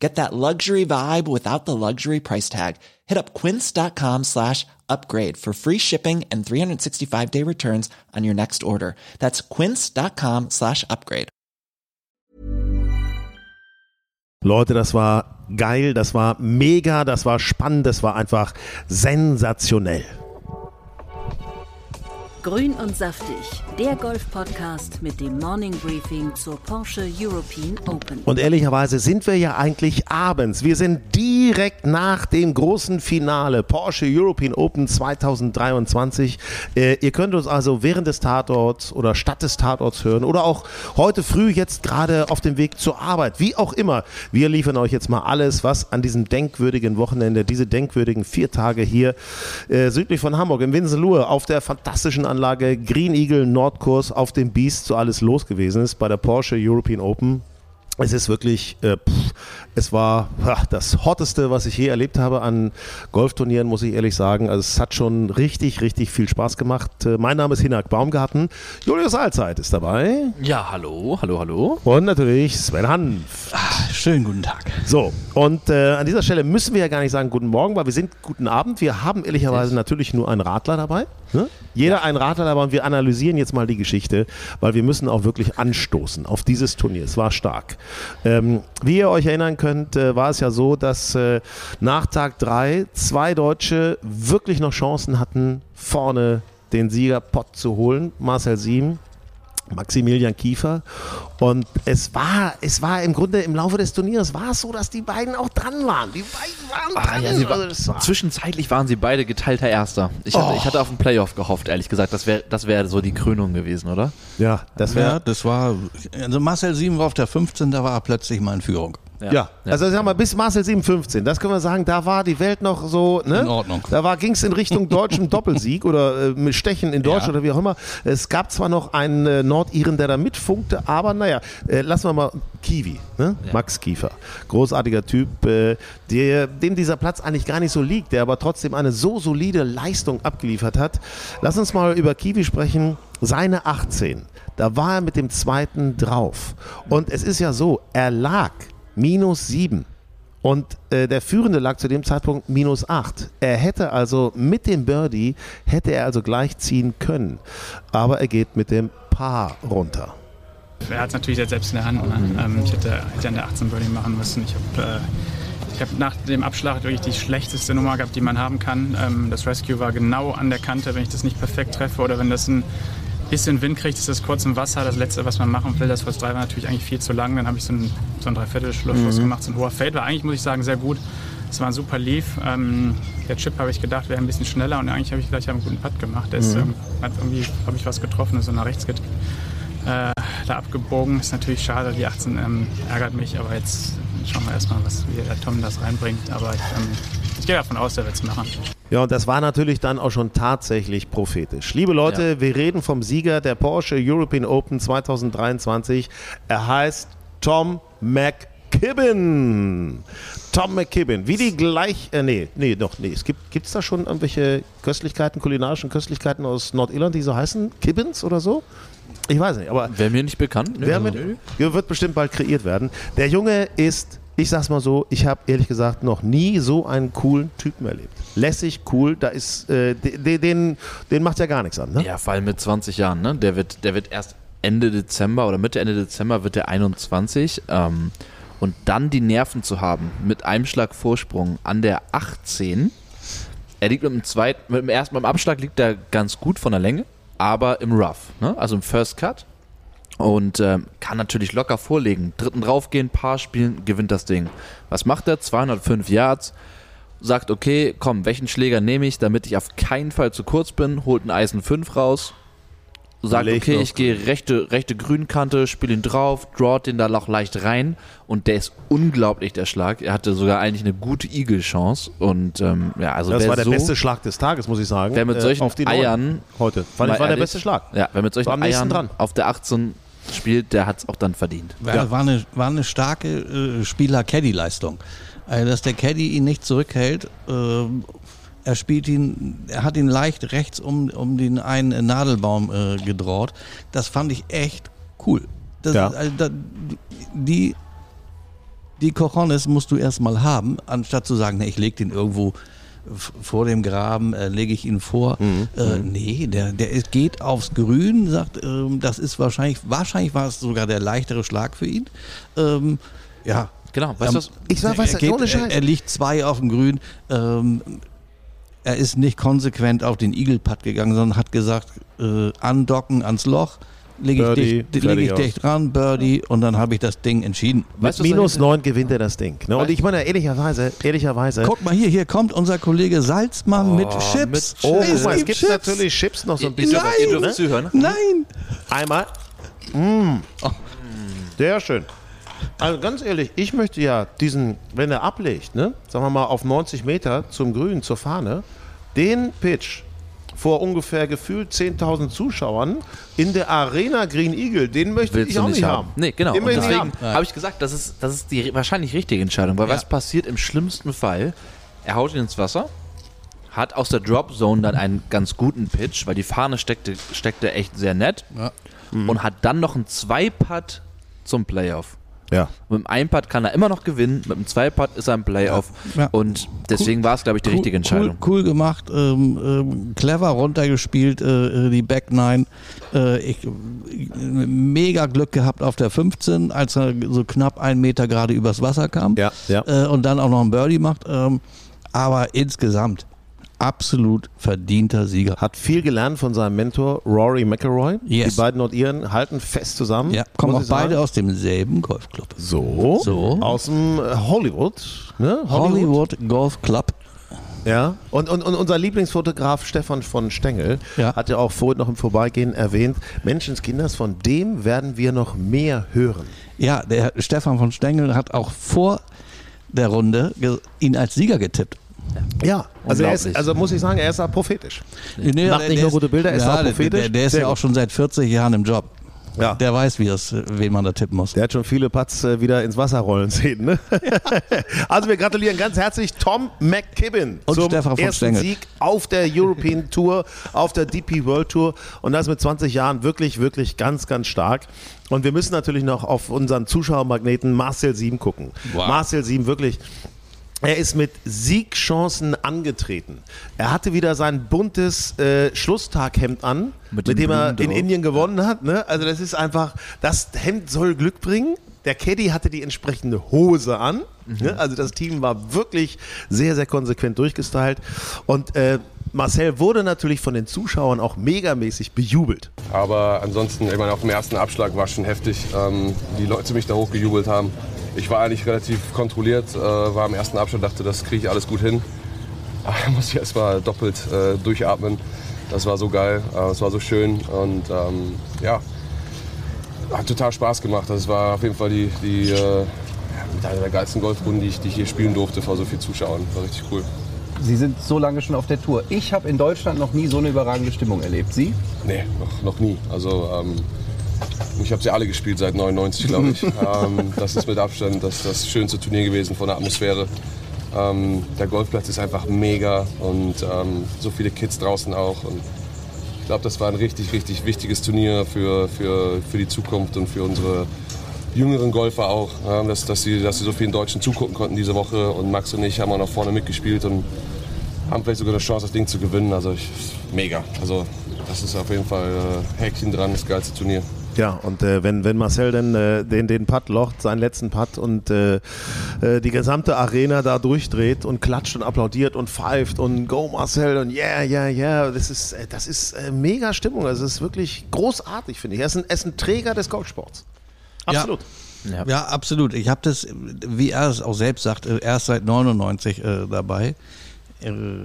Get that luxury vibe without the luxury price tag. Hit up quince.com slash upgrade for free shipping and 365 day returns on your next order. That's quince.com slash upgrade. Leute, das war geil, das war mega, das war spannend, das war einfach sensationell. Grün und saftig, der Golf-Podcast mit dem Morning Briefing zur Porsche European Open. Und ehrlicherweise sind wir ja eigentlich abends. Wir sind direkt nach dem großen Finale Porsche European Open 2023. Äh, ihr könnt uns also während des Tatorts oder statt des Tatorts hören oder auch heute früh jetzt gerade auf dem Weg zur Arbeit. Wie auch immer. Wir liefern euch jetzt mal alles, was an diesem denkwürdigen Wochenende, diese denkwürdigen vier Tage hier äh, südlich von Hamburg im Winsenlohe auf der fantastischen Anlage Green Eagle Nordkurs auf dem Beast so alles los gewesen ist bei der Porsche European Open. Es ist wirklich, äh, pff, es war ach, das Hotteste, was ich je erlebt habe an Golfturnieren, muss ich ehrlich sagen. Also es hat schon richtig, richtig viel Spaß gemacht. Äh, mein Name ist Hinak Baumgarten. Julius Allzeit ist dabei. Ja, hallo, hallo, hallo. Und natürlich Sven Hanf. Ah, schönen guten Tag. So, und äh, an dieser Stelle müssen wir ja gar nicht sagen guten Morgen, weil wir sind guten Abend. Wir haben ehrlicherweise natürlich nur einen Radler dabei. Ne? Jeder ja. einen Radler dabei und wir analysieren jetzt mal die Geschichte, weil wir müssen auch wirklich anstoßen auf dieses Turnier. Es war stark. Ähm, wie ihr euch erinnern könnt, äh, war es ja so, dass äh, nach Tag 3 zwei Deutsche wirklich noch Chancen hatten, vorne den Siegerpott zu holen. Marcel Sieben Maximilian Kiefer. Und es war, es war im Grunde im Laufe des Turniers war es so, dass die beiden auch dran waren. Die beiden waren ah, dran. Ja, war, also war zwischenzeitlich waren sie beide geteilter Erster. Ich hatte, oh. ich hatte auf einen Playoff gehofft, ehrlich gesagt. Das wäre das wär so die Krönung gewesen, oder? Ja, das wäre. Ja, das war. Also Marcel Sieben war auf der 15, da war er plötzlich mal in Führung. Ja. ja. also sag mal, bis Marcel 715, das können wir sagen, da war die Welt noch so, ne? In Ordnung. Da ging es in Richtung deutschem Doppelsieg oder äh, mit Stechen in Deutschland ja. oder wie auch immer. Es gab zwar noch einen äh, Nordiren, der da mitfunkte, aber naja, äh, lassen wir mal Kiwi, ne? Ja. Max Kiefer. Großartiger Typ, äh, der, dem dieser Platz eigentlich gar nicht so liegt, der aber trotzdem eine so solide Leistung abgeliefert hat. Lass uns mal über Kiwi sprechen. Seine 18, da war er mit dem zweiten drauf. Und es ist ja so, er lag minus 7. Und äh, der Führende lag zu dem Zeitpunkt minus 8. Er hätte also mit dem Birdie, hätte er also gleich ziehen können. Aber er geht mit dem Paar runter. Er hat es natürlich jetzt selbst in der Hand. Ne? Mhm. Ähm, ich hätte, hätte an der 18 Birdie machen müssen. Ich habe äh, hab nach dem Abschlag wirklich die schlechteste Nummer gehabt, die man haben kann. Ähm, das Rescue war genau an der Kante. Wenn ich das nicht perfekt treffe oder wenn das ein bisschen Wind kriegt, ist das kurz im Wasser. Das Letzte, was man machen will, das First 3 war natürlich eigentlich viel zu lang. Dann habe ich so einen, so einen mhm. gemacht. So ein hoher Fade war eigentlich, muss ich sagen, sehr gut. Es war ein super Leaf. Ähm, der Chip habe ich gedacht, wäre ein bisschen schneller und eigentlich habe ich gleich einen guten Putt gemacht. Der ist, mhm. ähm, hat irgendwie, habe ich was getroffen, so nach rechts geht, äh, da abgebogen. Ist natürlich schade, die 18 ähm, ärgert mich, aber jetzt schauen wir erstmal, was, wie der Tom das reinbringt. Aber ich, ähm, ich gehe davon aus, der wird es machen. Ja, und das war natürlich dann auch schon tatsächlich prophetisch. Liebe Leute, ja. wir reden vom Sieger der Porsche European Open 2023. Er heißt Tom McKibben. Tom McKibben. Wie die gleich. Äh, nee, nee, noch, nee. Es gibt es da schon irgendwelche Köstlichkeiten, kulinarischen Köstlichkeiten aus Nordirland, die so heißen? Kibbens oder so? Ich weiß nicht, aber. Wäre mir nicht bekannt. Wer mit, wird bestimmt bald kreiert werden. Der Junge ist ich sag's mal so, ich habe ehrlich gesagt noch nie so einen coolen Typen erlebt. Lässig, cool, da ist, äh, den, den, den macht ja gar nichts an, ne? Ja, vor allem mit 20 Jahren, ne? Der wird, der wird erst Ende Dezember oder Mitte, Ende Dezember wird der 21. Ähm, und dann die Nerven zu haben, mit einem Schlag Vorsprung an der 18. Er liegt mit dem zweiten, mit dem ersten, beim Abschlag liegt er ganz gut von der Länge, aber im Rough, ne? Also im First Cut und äh, kann natürlich locker vorlegen. Dritten draufgehen, Paar spielen, gewinnt das Ding. Was macht er? 205 Yards. Sagt, okay, komm, welchen Schläger nehme ich, damit ich auf keinen Fall zu kurz bin, holt ein Eisen 5 raus sagt, Legt okay, noch ich gehe rechte, rechte Grünkante, spiele ihn drauf, drawt den da noch leicht rein und der ist unglaublich, der Schlag. Er hatte sogar eigentlich eine gute Eagle-Chance und ähm, ja, also Das war der so, beste Schlag des Tages, muss ich sagen. Wer mit Äh, solchen auf die Neun Eiern- heute. Fand ich war der ehrlich, beste Schlag. Ja, wer mit solchen Eiern dran. auf der 18 spielt, der hat es auch dann verdient. War, Ja. war, eine, war eine starke äh, Spieler-Caddy-Leistung. Also, dass der Caddy ihn nicht zurückhält. ähm, er spielt ihn, er hat ihn leicht rechts um, um den einen Nadelbaum äh, gedraht. Das fand ich echt cool. Das, Ja. also, da, die, die Cojones musst du erstmal haben, anstatt zu sagen, ne, ich leg den irgendwo vor dem Graben, äh, lege ich ihn vor. Äh, nee, der, der ist- geht aufs Grün, sagt, ähm, das ist wahrscheinlich, wahrscheinlich war es sogar der leichtere Schlag für ihn. Ähm, ja. Genau, weißt du was? Ich sag, weißt er, geht, ohne er, Scheiß. er liegt zwei auf dem Grün. Ähm, er ist nicht konsequent auf den Eagle-Putt gegangen, sondern hat gesagt, äh, andocken ans Loch, lege ich, dicht, leg ich dicht ran, Birdie und dann habe ich das Ding entschieden. Mit was minus 9 gewinnt er das Ding. Ne? Und ich meine, ehrlicherweise, ehrlicherweise. Guck mal hier, hier kommt unser Kollege Salzmann mit Oh, Chips. mit oh, Es gibt Chips. natürlich Chips noch so ein bisschen. dazu, ihr dürft ne? zuhören. Nein. Einmal. Mm. Sehr schön. Also ganz ehrlich, ich möchte ja diesen, wenn er ablegt, ne, sagen wir mal auf 90 Meter zum Grün, zur Fahne, den Pitch vor ungefähr gefühlt 10.000 Zuschauern in der Arena Green Eagle, den möchte Willst ich auch nicht haben. haben. Nee, genau. Den Und möchte ich nicht deswegen haben. habe ich gesagt, das ist, das ist die wahrscheinlich richtige Entscheidung. Weil Ja. was passiert im schlimmsten Fall? Er haut ihn ins Wasser, hat aus der Drop Zone dann einen ganz guten Pitch, weil die Fahne steckte, steckte echt sehr nett Ja. und hat dann noch einen Zwei-Putt zum Playoff. Ja. Mit dem Ein-Putt kann er immer noch gewinnen, mit dem Zwei-Putt ist er im Playoff. Ja. Und deswegen war es, glaube ich, die richtige Entscheidung. Cool, cool gemacht, ähm, ähm, clever runtergespielt, äh, äh, die Back Nine. Äh, ich, mega Glück gehabt auf der 15, als er so knapp einen Meter gerade übers Wasser kam. Ja, ja. Äh, und dann auch noch ein Birdie macht. Ähm, aber insgesamt absolut verdienter Sieger. Hat viel gelernt von seinem Mentor Rory McElroy. Yes. Die beiden Nordiren halten fest zusammen. Ja, kommen auch beide aus demselben Golfclub. So. So. Aus dem äh, Hollywood. Ne? Hollywood Golf Club. Ja, und, und, und unser Lieblingsfotograf Stefan von Stengel Ja. hat ja auch vorhin noch im Vorbeigehen erwähnt, Menschenskinders, von dem werden wir noch mehr hören. Ja, der Stefan von Stengel hat auch vor der Runde ihn als Sieger getippt. Ja, also, er ist, also muss ich sagen, er ist da prophetisch. Nee, Macht nicht nur gute Bilder, ist auch der- prophetisch. Der, der ist Sehr ja auch schon seit 40 Jahren im Job. Ja. Der weiß, wie das, wen man da tippen muss. Der hat schon viele Putts äh, wieder ins Wasser rollen sehen. Ne? also wir gratulieren ganz herzlich Tom McKibben Und zum Stefan ersten Stengel. Sieg auf der European Tour, auf der DP World Tour und das mit 20 Jahren wirklich, wirklich ganz, ganz stark. Und wir müssen natürlich noch auf unseren Zuschauermagneten Marcel Sieben gucken. Wow. Marcel Sieben wirklich er ist mit Siegchancen angetreten. Er hatte wieder sein buntes äh, Schlusstaghemd an, mit, Mit dem er Blumen in drauf. Indien gewonnen hat. Ne? Also das ist einfach, das Hemd soll Glück bringen. Der Caddy hatte die entsprechende Hose an. Ne? Also das Team war wirklich sehr, sehr konsequent durchgestylt. Und äh, Marcel wurde natürlich von den Zuschauern auch megamäßig bejubelt. Aber ansonsten, ich meine, auf dem ersten Abschlag war es schon heftig. Ähm, die Leute mich da hochgejubelt haben. Ich war eigentlich relativ kontrolliert, äh, war am ersten Abschlag, dachte, das kriege ich alles gut hin. Aber da muss ich erst mal doppelt äh, durchatmen. Das war so geil, äh, es war so schön und ähm, ja, hat total Spaß gemacht. Das war auf jeden Fall die, die äh, einer der geilsten Golfrunden, die ich, die ich hier spielen durfte vor so vielen Zuschauern. War richtig cool. Sie sind so lange schon auf der Tour. Ich habe in Deutschland noch nie so eine überragende Stimmung erlebt. Sie? Nee, noch, noch nie. Also ähm, ich habe sie alle gespielt seit 99, glaube ich. ähm, das ist mit Abstand das, das schönste Turnier gewesen von der Atmosphäre. Ähm, der Golfplatz ist einfach mega und ähm, so viele Kids draußen auch. Und ich glaube, das war ein richtig, richtig wichtiges Turnier für, für, für die Zukunft und für unsere jüngeren Golfer auch, ja, dass, dass, sie, dass sie so vielen Deutschen zugucken konnten diese Woche. Und Max und ich haben auch noch vorne mitgespielt und haben vielleicht sogar eine Chance, das Ding zu gewinnen. Also ich, mega. Also das ist auf jeden Fall äh, Häkchen dran, das geilste Turnier. Ja, und äh, wenn, wenn Marcel dann äh, den, den Putt locht, seinen letzten Putt und äh, äh, die gesamte Arena da durchdreht und klatscht und applaudiert und pfeift und Go Marcel und yeah, yeah, yeah, das ist, äh, das ist äh, mega Stimmung. Also es ist wirklich großartig, finde ich. Er ist ein, er ist ein Träger des Golfsports. Absolut. Ja. Ja, absolut. Ich habe das, wie er es auch selbst sagt, erst seit 99 äh, dabei.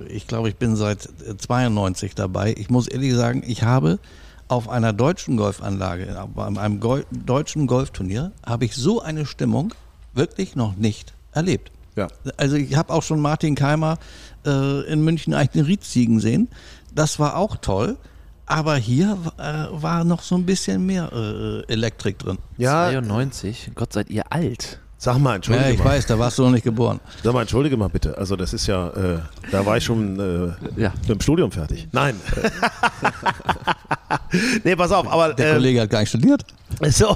Ich glaube, ich bin seit äh, 92 dabei. Ich muss ehrlich sagen, ich habe auf einer deutschen Golfanlage, bei einem Gol deutschen Golfturnier, habe ich so eine Stimmung wirklich noch nicht erlebt. Ja. Also ich habe auch schon Martin Keimer äh, in München eigentlich einen Ried ziehen sehen. Das war auch toll. Aber hier äh, war noch so ein bisschen mehr äh, Elektrik drin. Ja, 92, Gott seid ihr alt. sag mal, Ja, entschuldige ich mal. weiß, da warst du noch nicht geboren. Sag mal, entschuldige mal bitte. Also das ist ja, äh, da war ich schon äh, Ja. mit dem Studium fertig. Nein. nee, pass auf, aber Der ähm, Kollege hat gar nicht studiert. So,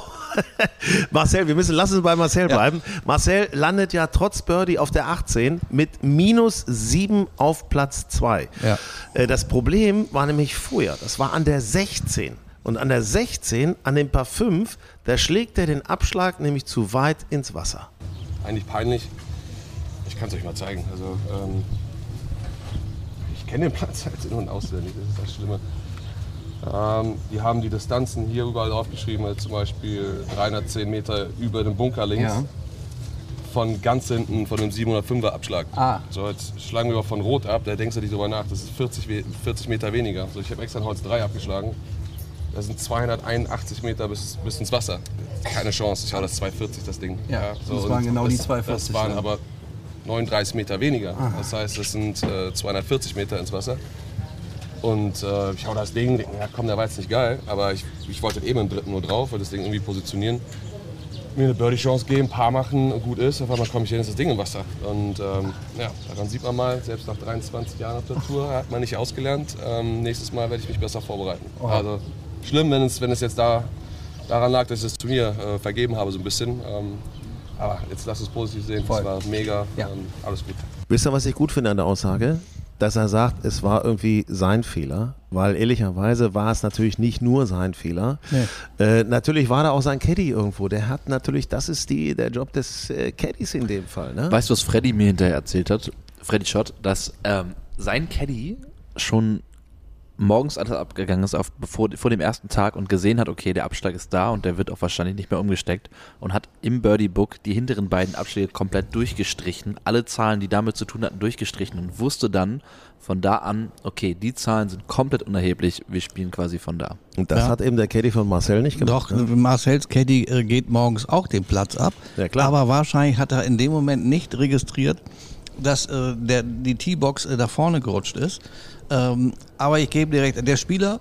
Marcel, wir müssen, lass uns bei Marcel bleiben. Marcel landet ja trotz Birdie auf der 18 mit minus 7 auf Platz 2. Ja. Äh, Das Problem war nämlich vorher, das war an der 16. Und an der 16, an dem Paar 5, da schlägt er den Abschlag nämlich zu weit ins Wasser. Eigentlich peinlich. Ich kann es euch mal zeigen. Also, ähm, ich kenne den Platz halt in- und auswendig, das ist das Schlimme. Ähm, die haben die Distanzen hier überall draufgeschrieben, also zum Beispiel 310 Meter über dem Bunker links. Ja. Von ganz hinten, von dem 705er Abschlag. Ah. So, jetzt schlagen wir mal von Rot ab, da denkst du nicht drüber nach, das ist 40, we- 40 Meter weniger. So, ich habe extra ein Holz 3 abgeschlagen. Das sind 281 Meter bis, bis ins Wasser. Keine Chance, ich hau das 240, das Ding. Ja, das und waren genau die das, 240, Das waren ja. aber 39 Meter weniger. Das heißt, das sind äh, 240 Meter ins Wasser. Und äh, ich hau das Ding, denk, ja komm, der war jetzt nicht geil, aber ich, ich wollte eben im dritten nur drauf, weil das Ding irgendwie positionieren. Mir eine Birdie-Chance geben, Paar machen, und gut ist. Auf einmal komme ich hin, ist das Ding im Wasser. Und ähm, ja, daran sieht man mal, selbst nach 23 Jahren auf der Tour hat man nicht ausgelernt. Ähm, nächstes Mal werde ich mich besser vorbereiten. Also schlimm, wenn es, wenn es jetzt da, daran lag, dass ich das Turnier äh, vergeben habe, so ein bisschen. Ähm, aber jetzt lass es positiv sehen, Voll. es war mega, Ja. ähm, alles gut. Wisst ihr, was ich gut finde an der Aussage? Dass er sagt, es war irgendwie sein Fehler, weil ehrlicherweise war es natürlich nicht nur sein Fehler. Äh, natürlich war da auch sein Caddy irgendwo. Der hat natürlich, das ist die, der Job des äh, Caddies in dem Fall. Ne? Weißt du, was Freddy mir hinterher erzählt hat? Freddy Schott, dass ähm, sein Caddy schon morgens alles abgegangen ist auf, bevor, vor dem ersten Tag und gesehen hat, okay, der Abschlag ist da und der wird auch wahrscheinlich nicht mehr umgesteckt und hat im Birdie Book die hinteren beiden Abschläge komplett durchgestrichen, alle Zahlen, die damit zu tun hatten, durchgestrichen und wusste dann von da an, okay, die Zahlen sind komplett unerheblich, wir spielen quasi von da. Und das Ja. hat eben der Caddy von Marcel nicht gemacht. Doch, ne? Marcel's Caddy äh, geht morgens auch den Platz ab. Ja, klar. Aber wahrscheinlich hat er in dem Moment nicht registriert, dass äh, der, die T-Box äh, da vorne gerutscht ist. Ähm, aber ich gebe direkt, der Spieler,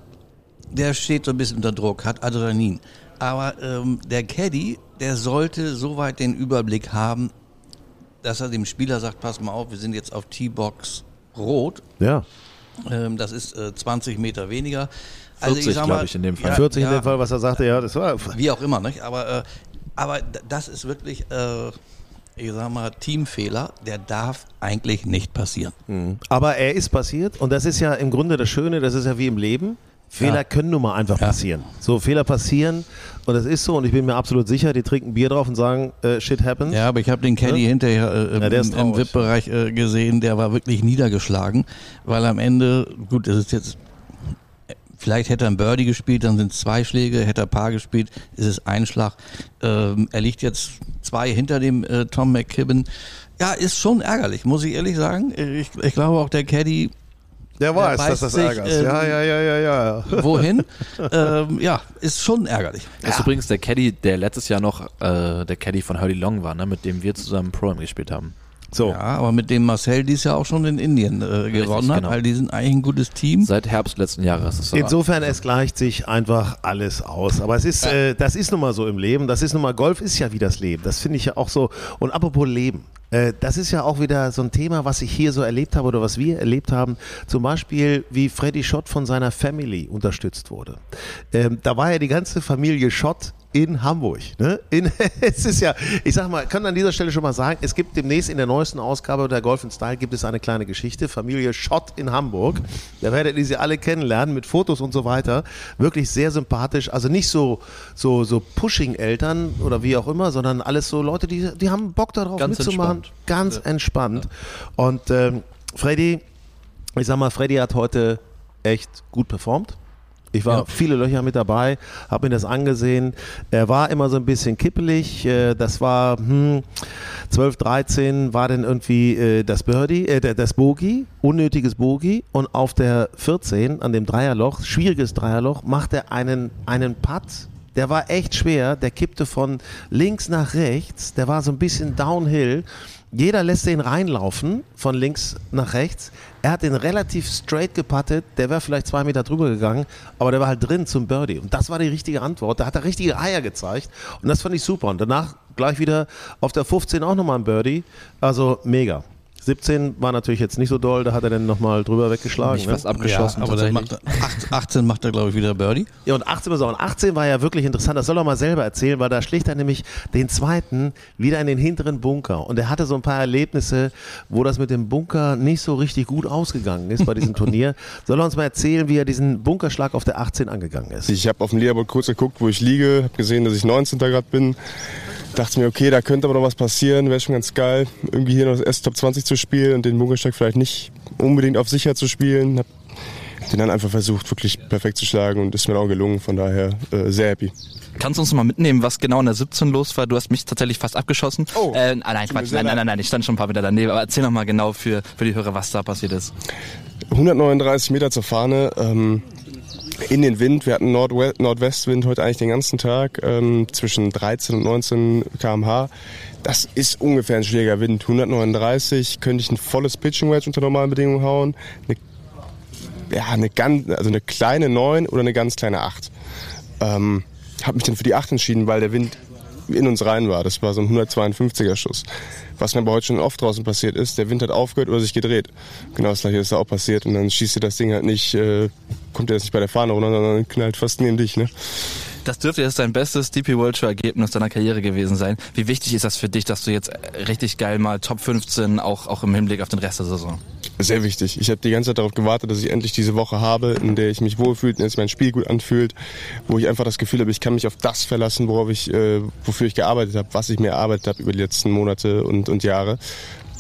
der steht so ein bisschen unter Druck, hat Adrenalin. Aber ähm, der Caddy, der sollte soweit den Überblick haben, dass er dem Spieler sagt, pass mal auf, wir sind jetzt auf T-Box rot. Ja. Ähm, das ist äh, 20 Meter weniger. 40, glaub ich, in dem Fall. 40 in ja, dem Fall, was er sagte, ja, das war. wie auch immer, nicht? Aber, äh, aber das ist wirklich, äh, ich sag mal, Teamfehler, der darf eigentlich nicht passieren. Aber er ist passiert und das ist ja im Grunde das Schöne, das ist ja wie im Leben. Fehler Ja. können nun mal einfach Ja. passieren. So, Fehler passieren und das ist so und ich bin mir absolut sicher, die trinken Bier drauf und sagen, äh, shit happens. Ja, aber ich habe den Caddy hinterher äh, Ja, der ist im. VIP-Bereich äh, gesehen, der war wirklich niedergeschlagen, weil am Ende, gut, das ist jetzt, vielleicht hätte er ein Birdie gespielt, dann sind es zwei Schläge, hätte er Paar gespielt, ist es ein Schlag. Ähm, er liegt jetzt zwei hinter dem äh, Tom McKibben. Ja, ist schon ärgerlich, muss ich ehrlich sagen. Ich, ich glaube auch der Caddy Der weiß, Der dass das ärgert. ähm, ja, ja, ja, ja, ja. wohin. ähm, ja, ist schon ärgerlich. Das ist übrigens der Caddy, der letztes Jahr noch äh, der Caddy von Hurley Long war, ne, mit dem wir zusammen Pro Am gespielt haben. So, Ja, aber mit dem Marcel dies Jahr auch schon in Indien äh, gewonnen hat, genau. weil die sind eigentlich ein gutes Team. Seit Herbst letzten Jahres. ist er- Insofern, es gleicht sich einfach alles aus. Aber es ist, äh, das ist nun mal so im Leben. Das ist nun mal, Golf ist ja wie das Leben. Das finde ich ja auch so. Und apropos Leben. Äh, das ist ja auch wieder so ein Thema, was ich hier so erlebt habe oder was wir erlebt haben. Zum Beispiel, wie Freddy Schott von seiner Family unterstützt wurde. Ähm, da war ja die ganze Familie Schott in Hamburg. Ne? In, es ist ja, ich sag mal, kann an dieser Stelle schon mal sagen, es gibt demnächst in der neuesten Ausgabe der Golf Style gibt es eine kleine Geschichte, Familie Schott in Hamburg. Da werdet ihr sie alle kennenlernen mit Fotos und so weiter. Wirklich sehr sympathisch, also nicht so so so Pushing Eltern oder wie auch immer, sondern alles so Leute, die die haben Bock darauf Ganz mitzumachen, entspannt. ganz entspannt. Und ähm, Freddy, ich sag mal, Freddy hat heute echt gut performt. Ich war viele Löcher mit dabei, habe mir das angesehen. Er war immer so ein bisschen kippelig. Äh, Das war hm, 12, 13 war dann irgendwie äh, das Birdie, äh, das Bogey, unnötiges Bogey. Und auf der 14, an dem Dreierloch, schwieriges Dreierloch, macht er einen, einen Putt. Der war echt schwer. Der kippte von links nach rechts. Der war so ein bisschen downhill. Jeder lässt den reinlaufen, von links nach rechts. Er hat den relativ straight geputtet. Der wäre vielleicht zwei Meter drüber gegangen, aber der war halt drin zum Birdie. Und das war die richtige Antwort. Da hat er richtige Eier gezeigt. Und das fand ich super. Und danach gleich wieder auf der 15 auch nochmal ein Birdie. Also mega. 17 war natürlich jetzt nicht so doll, da hat er dann nochmal drüber weggeschlagen. Ne? fast abgeschossen. aber dann macht er, acht- 18 macht er, glaube ich, wieder Birdie. Ja, und 18 war so. Und 18 war ja wirklich interessant. Das soll er mal selber erzählen, weil da schlägt er nämlich den zweiten wieder in den hinteren Bunker. Und er hatte so ein paar Erlebnisse, wo das mit dem Bunker nicht so richtig gut ausgegangen ist bei diesem Turnier. Soll er uns mal erzählen, wie er diesen Bunkerschlag auf der 18 angegangen ist? Ich habe auf dem Leaderboard kurz geguckt, wo ich liege, habe gesehen, dass ich 19. gerade bin. Dachte mir, okay, da könnte aber noch was passieren, wäre schon ganz geil, irgendwie hier noch das erste Top 20 zu spielen und den Bunkersteig vielleicht nicht unbedingt auf sicher zu spielen. Hab den dann einfach versucht, wirklich perfekt zu schlagen und ist mir auch gelungen, von daher äh, sehr happy. Kannst du uns mal mitnehmen, was genau in der 17 los war? Du hast mich tatsächlich fast abgeschossen. Oh. Äh, nein, Quatsch, nein, nein, nein, nein, ich stand schon ein paar Meter daneben. Aber erzähl noch mal genau für, für die Hörer, was da passiert ist. 139 Meter zur Fahne, ähm, in den Wind. Wir hatten Nordwe Nordwestwind heute eigentlich den ganzen Tag, ähm, zwischen 13 und 19 km/h. Das ist ungefähr ein schwieriger Wind. 139 könnte ich ein volles Pitching Wedge unter normalen Bedingungen hauen. Eine, ja, eine, ganz, also eine kleine 9 oder eine ganz kleine 8. Ähm, habe mich dann für die 8 entschieden, weil der Wind in uns rein war. Das war so ein 152er Schuss. Was mir aber heute schon oft draußen passiert ist, der Wind hat aufgehört oder sich gedreht. Genau das gleiche ist da auch passiert und dann schießt dir das Ding halt nicht, äh, kommt er jetzt nicht bei der Fahne runter, sondern knallt fast neben dich. Ne? Das dürfte jetzt dein bestes DP World Tour Ergebnis deiner Karriere gewesen sein. Wie wichtig ist das für dich, dass du jetzt richtig geil mal Top 15 auch, auch im Hinblick auf den Rest der Saison? Sehr wichtig. Ich habe die ganze Zeit darauf gewartet, dass ich endlich diese Woche habe, in der ich mich wohlfühle, in der sich mein Spiel gut anfühlt, wo ich einfach das Gefühl habe, ich kann mich auf das verlassen, worauf ich, äh, wofür ich gearbeitet habe, was ich mir erarbeitet habe über die letzten Monate und, und Jahre.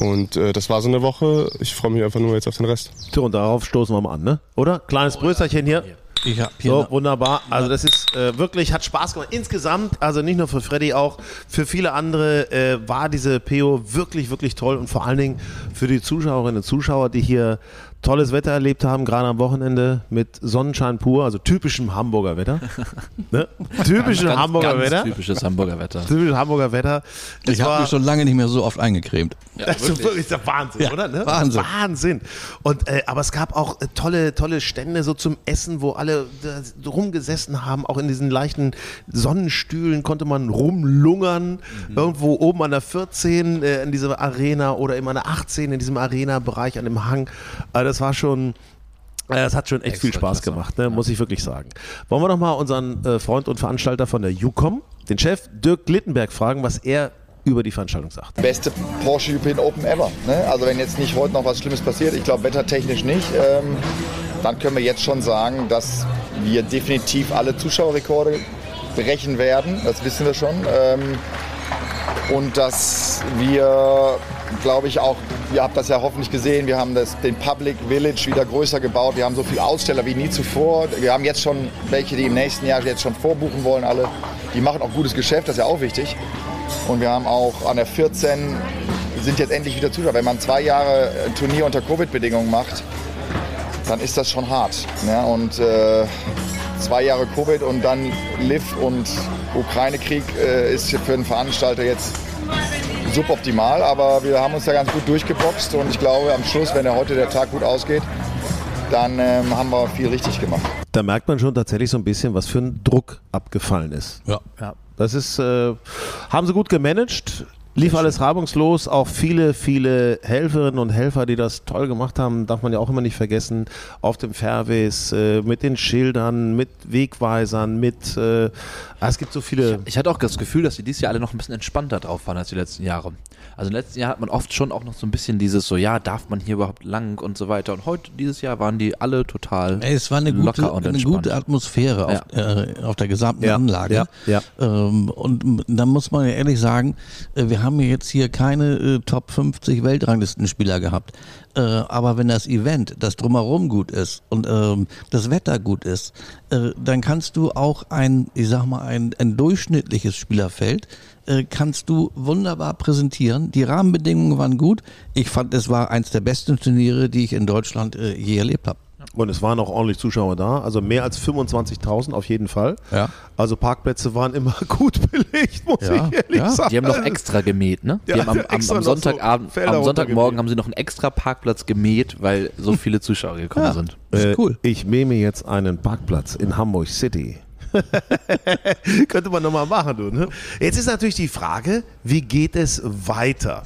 Und äh, das war so eine Woche. Ich freue mich einfach nur jetzt auf den Rest. So, und darauf stoßen wir mal an, ne? Oder? Kleines Brösterchen hier. Ich habe hier So, eine- wunderbar. Also das ist äh, wirklich, hat Spaß gemacht. Insgesamt, also nicht nur für Freddy, auch für viele andere äh, war diese PO wirklich, wirklich toll und vor allen Dingen für die Zuschauerinnen und Zuschauer, die hier tolles Wetter erlebt haben, gerade am Wochenende mit Sonnenschein pur, also typischem Hamburger Wetter. ne? Typischem Ganz- Hamburger ganz Wetter. Typisches Hamburger Wetter. Typisches Hamburger Wetter. Es ich habe mich schon lange nicht mehr so oft eingecremt. das ist wirklich der Wahnsinn, Ja, oder? Ne? Wahnsinn. Wahnsinn. Und, äh, aber es gab auch äh, tolle, tolle Stände so zum Essen, wo alle rumgesessen haben. Auch in diesen leichten Sonnenstühlen konnte man rumlungern. Irgendwo oben an der 14 äh, in dieser Arena oder immer an der 18 in diesem Arena-Bereich an dem Hang. Also das war schon. äh, Das hat schon echt Extra viel Spaß klasse. gemacht, ne? muss ich wirklich sagen. Wollen wir noch mal unseren äh, Freund und Veranstalter von der UCOM, den Chef Dirk Glittenberg, fragen, was er über die Veranstaltung sagt. beste Porsche European Open ever. Ne? Also wenn jetzt nicht heute noch was Schlimmes passiert, ich glaube wettertechnisch nicht, ähm, dann können wir jetzt schon sagen, dass wir definitiv alle Zuschauerrekorde brechen werden. Das wissen wir schon. Ähm, und dass wir, glaube ich, auch, ihr habt das ja hoffentlich gesehen, wir haben das, den Public Village wieder größer gebaut. Wir haben so viele Aussteller wie nie zuvor. Wir haben jetzt schon welche, die im nächsten Jahr jetzt schon vorbuchen wollen, alle. Die machen auch gutes Geschäft, das ist ja auch wichtig. Und wir haben auch an der 14 sind jetzt endlich wieder Zuschauer. Wenn man zwei Jahre ein Turnier unter Covid-Bedingungen macht, dann ist das schon hart. Ne? Und äh, zwei Jahre Covid und dann Liv und Ukraine-Krieg äh, ist für einen Veranstalter jetzt suboptimal. Aber wir haben uns da ganz gut durchgeboxt und ich glaube, am Schluss, wenn ja heute der Tag gut ausgeht, dann ähm, haben wir viel richtig gemacht. Da merkt man schon tatsächlich so ein bisschen, was für ein Druck abgefallen ist. Ja. Ja, das ist, äh, haben sie gut gemanagt. Lief alles reibungslos, auch viele, viele Helferinnen und Helfer, die das toll gemacht haben, darf man ja auch immer nicht vergessen, auf dem Fairways, äh, mit den Schildern, mit Wegweisern, mit, äh, ah, es gibt so viele, Ich hatte auch das Gefühl, dass die dieses Jahr alle noch ein bisschen entspannter drauf waren als die letzten Jahre. Also im letzten Jahr hat man oft schon auch noch so ein bisschen dieses so, ja, darf man hier überhaupt lang und so weiter. Und heute, dieses Jahr, waren die alle total Ey, Es war eine gute, eine gute Atmosphäre auf, äh, auf der gesamten Ja, Anlage. ja, ja. Ähm, und da muss man ja ehrlich sagen, äh, wir haben jetzt hier keine äh, Top 50 Weltranglistenspieler gehabt. Äh, aber wenn das Event, das drumherum gut ist und ähm, das Wetter gut ist, äh, dann kannst du auch ein, ich sag mal, ein, ein durchschnittliches Spielerfeld äh, kannst du wunderbar präsentieren. Die Rahmenbedingungen waren gut. Ich fand, es war eins der besten Turniere, die ich in Deutschland äh, je erlebt habe. Und es waren auch ordentlich Zuschauer da, also mehr als 25.000 auf jeden Fall. Ja. Also Parkplätze waren immer gut belegt, muss Ja, ich ehrlich ja. sagen. Die haben noch extra gemäht, ne? Die Ja, haben am, am, am so Sonntagabend, Felder am Sonntagmorgen haben sie noch einen extra Parkplatz gemäht, weil so viele Zuschauer gekommen Ja. sind. Äh, cool. Ich mähe mir jetzt einen Parkplatz in Hamburg City. Könnte man nochmal machen, du. Ne? Jetzt ist natürlich die Frage, wie geht es weiter?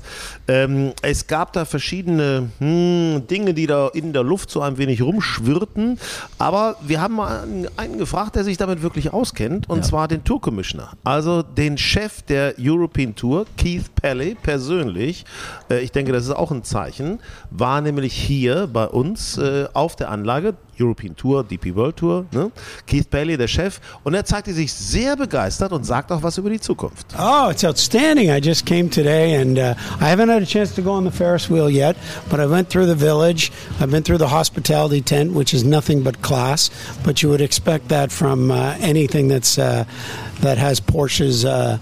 Ähm, es gab da verschiedene hm, Dinge, die da in der Luft so ein wenig rumschwirrten. Aber wir haben mal einen, gefragt, der sich damit wirklich auskennt, und zwar den Tour Commissioner. Also den Chef der European Tour, Keith Pelley, persönlich. Äh, ich denke, das ist auch ein Zeichen. War nämlich hier bei uns äh, auf der Anlage. European Tour, DP World Tour, ne? Keith Bailey, der Chef, und er zeigte sich sehr begeistert und sagt auch was über die Zukunft. Oh, it's outstanding. I just came today and uh, I haven't had a chance to go on the Ferris wheel yet, but I went through the village. I've been through the hospitality tent, which is nothing but class, but you would expect that from uh, anything that's uh, that has Porsche's uh,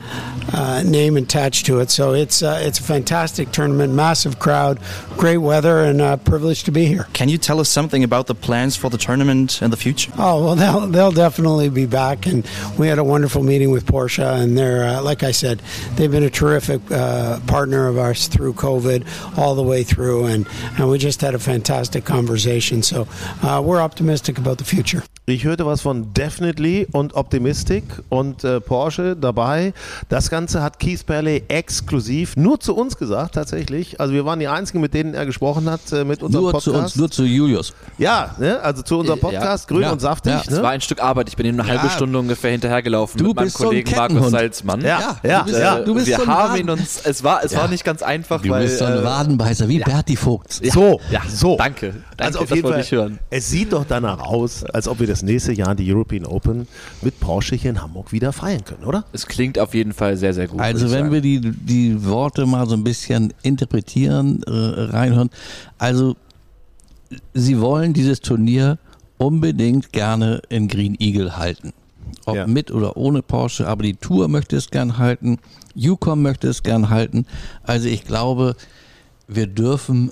uh, name attached to it. So it's uh, it's a fantastic tournament, massive crowd, great weather, and uh, privileged to be here. Can you tell us something about the plans for the tournament in the future? Oh well, they'll they'll definitely be back, and we had a wonderful meeting with Porsche, and they're uh, like I said, they've been a terrific uh, partner of ours through COVID, all the way through, and and we just had a fantastic conversation. So uh, we're optimistic about the future. Ich hörte was von Definitely und Optimistic und äh, Porsche dabei. Das Ganze hat Keith Bailey exklusiv nur zu uns gesagt, tatsächlich. Also wir waren die Einzigen, mit denen er gesprochen hat, äh, mit unserem Nur Podcast. zu uns, nur zu Julius. ja, ne? also zu unserem Ja. Podcast, grün Ja. und saftig. Ja. Es ne? war ein Stück Arbeit. Ich bin ihm eine halbe Ja. Stunde ungefähr hinterhergelaufen Du mit meinem bist so Kollegen Markus. Salzmann. Ja, ja, du bist, ja. du bist wir so ein haben Waden- ihn uns, es war, es war nicht ganz einfach, Du weil bist so ein äh, Wadenbeißer, wie Berti Vogt. ja, So, ja, so. Danke, danke, Also auf das jeden Fall, ich hören. es sieht doch danach aus, als ob wir das nächste Jahr die European Open mit Porsche hier in Hamburg wieder feiern können, oder? Es klingt auf jeden Fall sehr, sehr gut. Also wenn sagen. wir die, die Worte mal so ein bisschen interpretieren, äh, reinhören. Also sie wollen dieses Turnier unbedingt gerne in Green Eagle halten. Ob Ja. mit oder ohne Porsche, aber die Tour möchte es gern halten, Yukon möchte es gern halten. Also ich glaube, wir dürfen,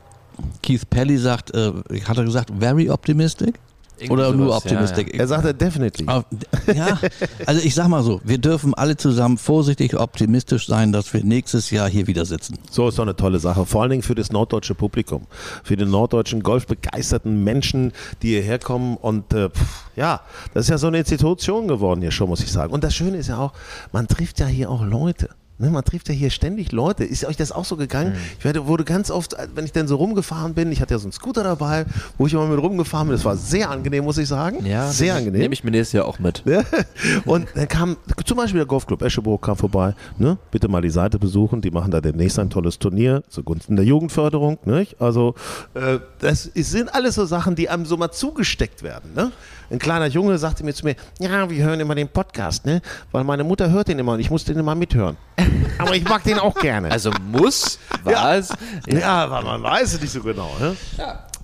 Keith Pelly sagt, äh, hat er gesagt, very optimistic? Irgendwie Oder nur sowas, ja, optimistic? Er sagte definitely. Auf- Ja, also ich sag mal so, wir dürfen alle zusammen vorsichtig optimistisch sein, dass wir nächstes Jahr hier wieder sitzen. So ist doch eine tolle Sache. Vor allen Dingen für das norddeutsche Publikum, für die norddeutschen golfbegeisterten Menschen, die hierher kommen. Und äh, ja, das ist ja so eine Institution geworden hier schon, muss ich sagen. Und das Schöne ist ja auch, man trifft ja hier auch Leute. Ne, man trifft ja hier ständig Leute. Ist euch das auch so gegangen? Ich werde, wurde ganz oft, wenn ich denn so rumgefahren bin, ich hatte ja so einen Scooter dabei, wo ich immer mit rumgefahren bin. Das war sehr angenehm, muss ich sagen. ja, sehr angenehm. Nehme ich mir nächstes Jahr auch mit. Und dann kam zum Beispiel der Golfclub Escheburg kam vorbei. Ne? Bitte mal die Seite besuchen. Die machen da demnächst ein tolles Turnier zugunsten der Jugendförderung. Nicht? Also äh, das ist, sind alles so Sachen, die einem so mal zugesteckt werden. Ne? Ein kleiner Junge sagte mir zu mir, ja, wir hören immer den Podcast, ne? weil meine Mutter hört den immer und ich muss den immer mithören. Aber ich mag den auch gerne. Also muss, was? ja, aber man weiß es nicht so genau. Ne?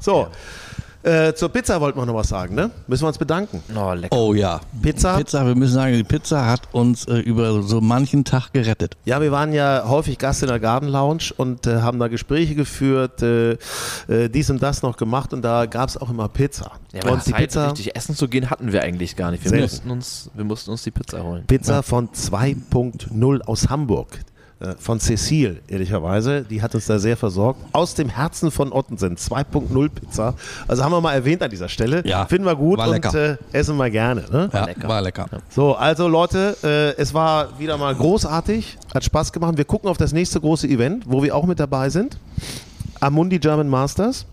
So, äh, zur Pizza wollten wir noch was sagen. Ne? Müssen wir uns bedanken. Oh, lecker. Oh ja. Pizza? Pizza, wir müssen sagen, die Pizza hat uns äh, über so manchen Tag gerettet. Ja, wir waren ja häufig Gast in der Garden Lounge und äh, haben da Gespräche geführt, äh, äh, dies und das noch gemacht und da gab es auch immer Pizza. Ja, aber und die Zeit, Pizza, richtig essen zu gehen, hatten wir eigentlich gar nicht. Wir, mussten uns, wir mussten uns die Pizza holen. Pizza von 2.0 aus Hamburg. Äh, Von Cecile, ehrlicherweise. Die hat uns da sehr versorgt. Aus dem Herzen von Ottensen. 2.0 Pizza. Also haben wir mal erwähnt an dieser Stelle. Ja, Finden wir gut war und lecker. äh, essen wir gerne. Ne? Ja, lecker. war lecker. So, also Leute, äh, es war wieder mal großartig, hat Spaß gemacht. Wir gucken auf das nächste große Event, wo wir auch mit dabei sind. Amundi German Masters.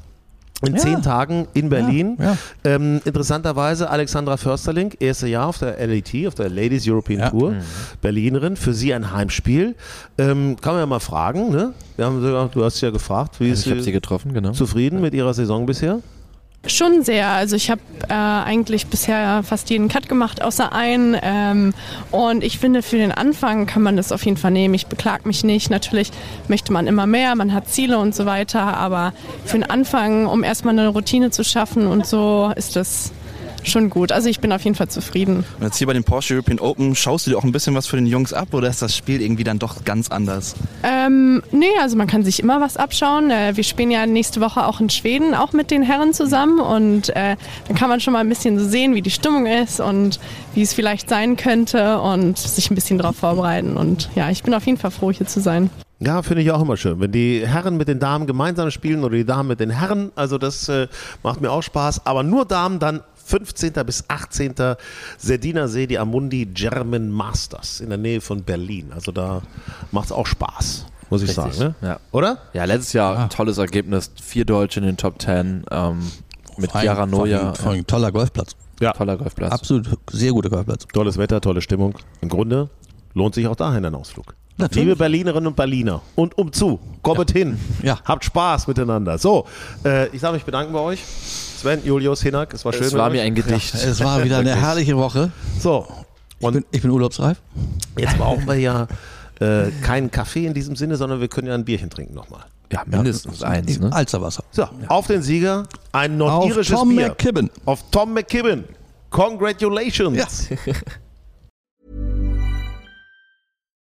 In Ja. zehn Tagen in Berlin. Ja, Ähm, interessanterweise Alexandra Försterling, erste Jahr auf der LAT, auf der Ladies European Ja. Tour, Berlinerin, für sie ein Heimspiel. Ähm, kann man ja mal fragen, ne? Wir haben sogar, du hast ja gefragt, wie ist sie sie getroffen, genau. zufrieden mit ihrer Saison bisher? Schon sehr. Also ich habe äh, eigentlich bisher fast jeden Cut gemacht, außer einen. Ähm, und ich finde, für den Anfang kann man das auf jeden Fall nehmen. Ich beklag mich nicht. Natürlich möchte man immer mehr, man hat Ziele und so weiter. Aber für den Anfang, um erstmal eine Routine zu schaffen und so, ist das schon gut. Also ich bin auf jeden Fall zufrieden. Und jetzt hier bei den Porsche European Open, schaust du dir auch ein bisschen was für den Jungs ab oder ist das Spiel irgendwie dann doch ganz anders? Ähm, nee, also man kann sich immer was abschauen. Äh, wir spielen ja nächste Woche auch in Schweden, auch mit den Herren zusammen. Und äh, dann kann man schon mal ein bisschen so sehen, wie die Stimmung ist und wie es vielleicht sein könnte und sich ein bisschen darauf vorbereiten. Und ja, ich bin auf jeden Fall froh, hier zu sein. Ja, finde ich auch immer schön. Wenn die Herren mit den Damen gemeinsam spielen oder die Damen mit den Herren, also das äh, macht mir auch Spaß. Aber nur Damen dann 15. bis 18. Serdiner See, die Amundi German Masters in der Nähe von Berlin. Also da macht es auch Spaß, muss ich Richtig, sagen. Ne? Ja. Oder? Ja, letztes Jahr ein tolles Ergebnis. Vier Deutsche in den Top Ten. Ähm, mit Chiara vor Noja. allem toller Golfplatz. Ja. Toller Golfplatz. Absolut sehr guter Golfplatz. Tolles Wetter, tolle Stimmung. Im Grunde lohnt sich auch dahin ein Ausflug. Natürlich. Liebe Berlinerinnen und Berliner und umzu, kommt hin. Ja. Habt Spaß miteinander. So, äh, ich darf mich bedanken bei euch. Sven, Julius, Hinak, es war schön. Es war mir ein Gedicht. Es war wieder eine herrliche Woche. So, Ich bin, ich bin urlaubsreif. jetzt brauchen wir ja äh, keinen Kaffee in diesem Sinne, sondern wir können ja ein Bierchen trinken nochmal. Ja, mindestens eins. Ne? Alzerwasser. So, auf den Sieger, ein nordirisches Tom Bier. McKibben. Auf Tom McKibben. Congratulations.